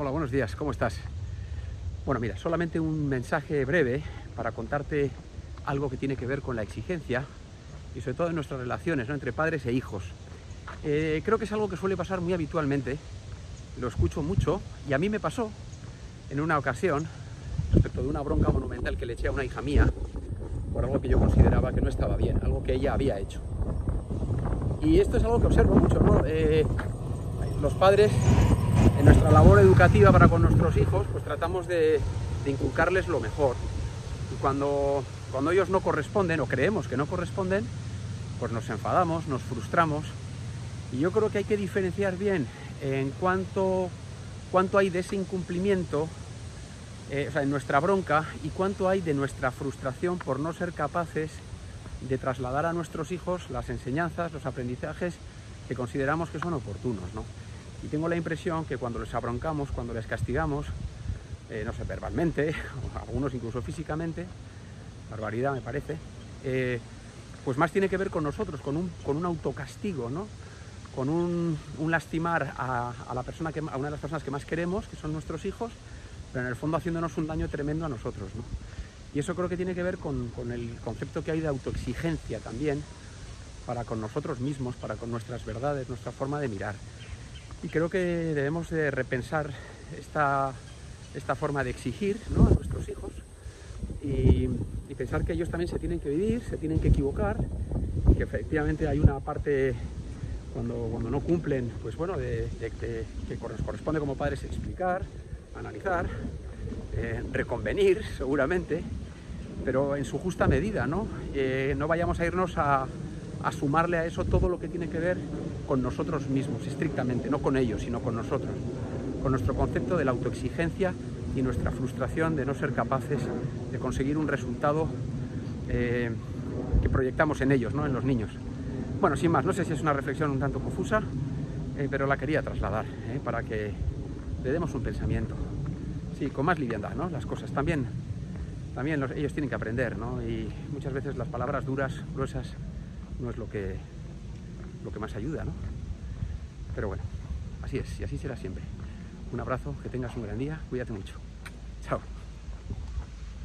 Hola, buenos días, ¿cómo estás? Bueno, mira, solamente un mensaje breve para contarte algo que tiene que ver con la exigencia y sobre todo en nuestras relaciones ¿no? entre padres e hijos. Eh, creo que es algo que suele pasar muy habitualmente, lo escucho mucho y a mí me pasó en una ocasión respecto de una bronca monumental que le eché a una hija mía por algo que yo consideraba que no estaba bien, algo que ella había hecho. Y esto es algo que observo mucho, ¿no? Eh, los padres, en nuestra labor educativa para con nuestros hijos, pues tratamos de, inculcarles lo mejor. Y cuando, cuando ellos no corresponden o creemos que no corresponden, pues nos enfadamos, nos frustramos. Y yo creo que hay que diferenciar bien en cuánto, cuánto hay de ese incumplimiento eh, o sea, en nuestra bronca y cuánto hay de nuestra frustración por no ser capaces de trasladar a nuestros hijos las enseñanzas, los aprendizajes que consideramos que son oportunos. ¿no? Y tengo la impresión que cuando les abroncamos, cuando les castigamos, eh, no sé, verbalmente, algunos incluso físicamente, barbaridad me parece, eh, pues más tiene que ver con nosotros, con un, con un autocastigo, ¿no? con un, lastimar a, a, la persona que, a una de las personas que más queremos, que son nuestros hijos, pero en el fondo haciéndonos un daño tremendo a nosotros. ¿no? Y eso creo que tiene que ver con, con, el concepto que hay de autoexigencia también para con nosotros mismos, para con nuestras verdades, nuestra forma de mirar. Y creo que debemos de repensar esta, esta forma de exigir a nuestros hijos y, pensar que ellos también se tienen que vivir, se tienen que equivocar, que efectivamente hay una parte cuando, cuando no cumplen, pues bueno, de, que corresponde como padres explicar, analizar, eh, reconvenir seguramente, pero en su justa medida, ¿no? Eh, no vayamos a irnos a, a, sumarle a eso todo lo que tiene que ver con nosotros mismos, estrictamente, no con ellos, sino con nosotros, con nuestro concepto de la autoexigencia y nuestra frustración de no ser capaces de conseguir un resultado eh, que proyectamos en ellos, ¿no? en los niños. Bueno, sin más, no sé si es una reflexión un tanto confusa, eh, pero la quería trasladar eh, para que le demos un pensamiento. Sí, con más liviandad, ¿no? Las cosas también, también los, ellos tienen que aprender, ¿no? Y muchas veces las palabras duras, gruesas, no es lo que, lo que más ayuda, ¿no? Pero bueno, así es, y así será siempre. Un abrazo, que tengas un gran día, cuídate mucho. Chao.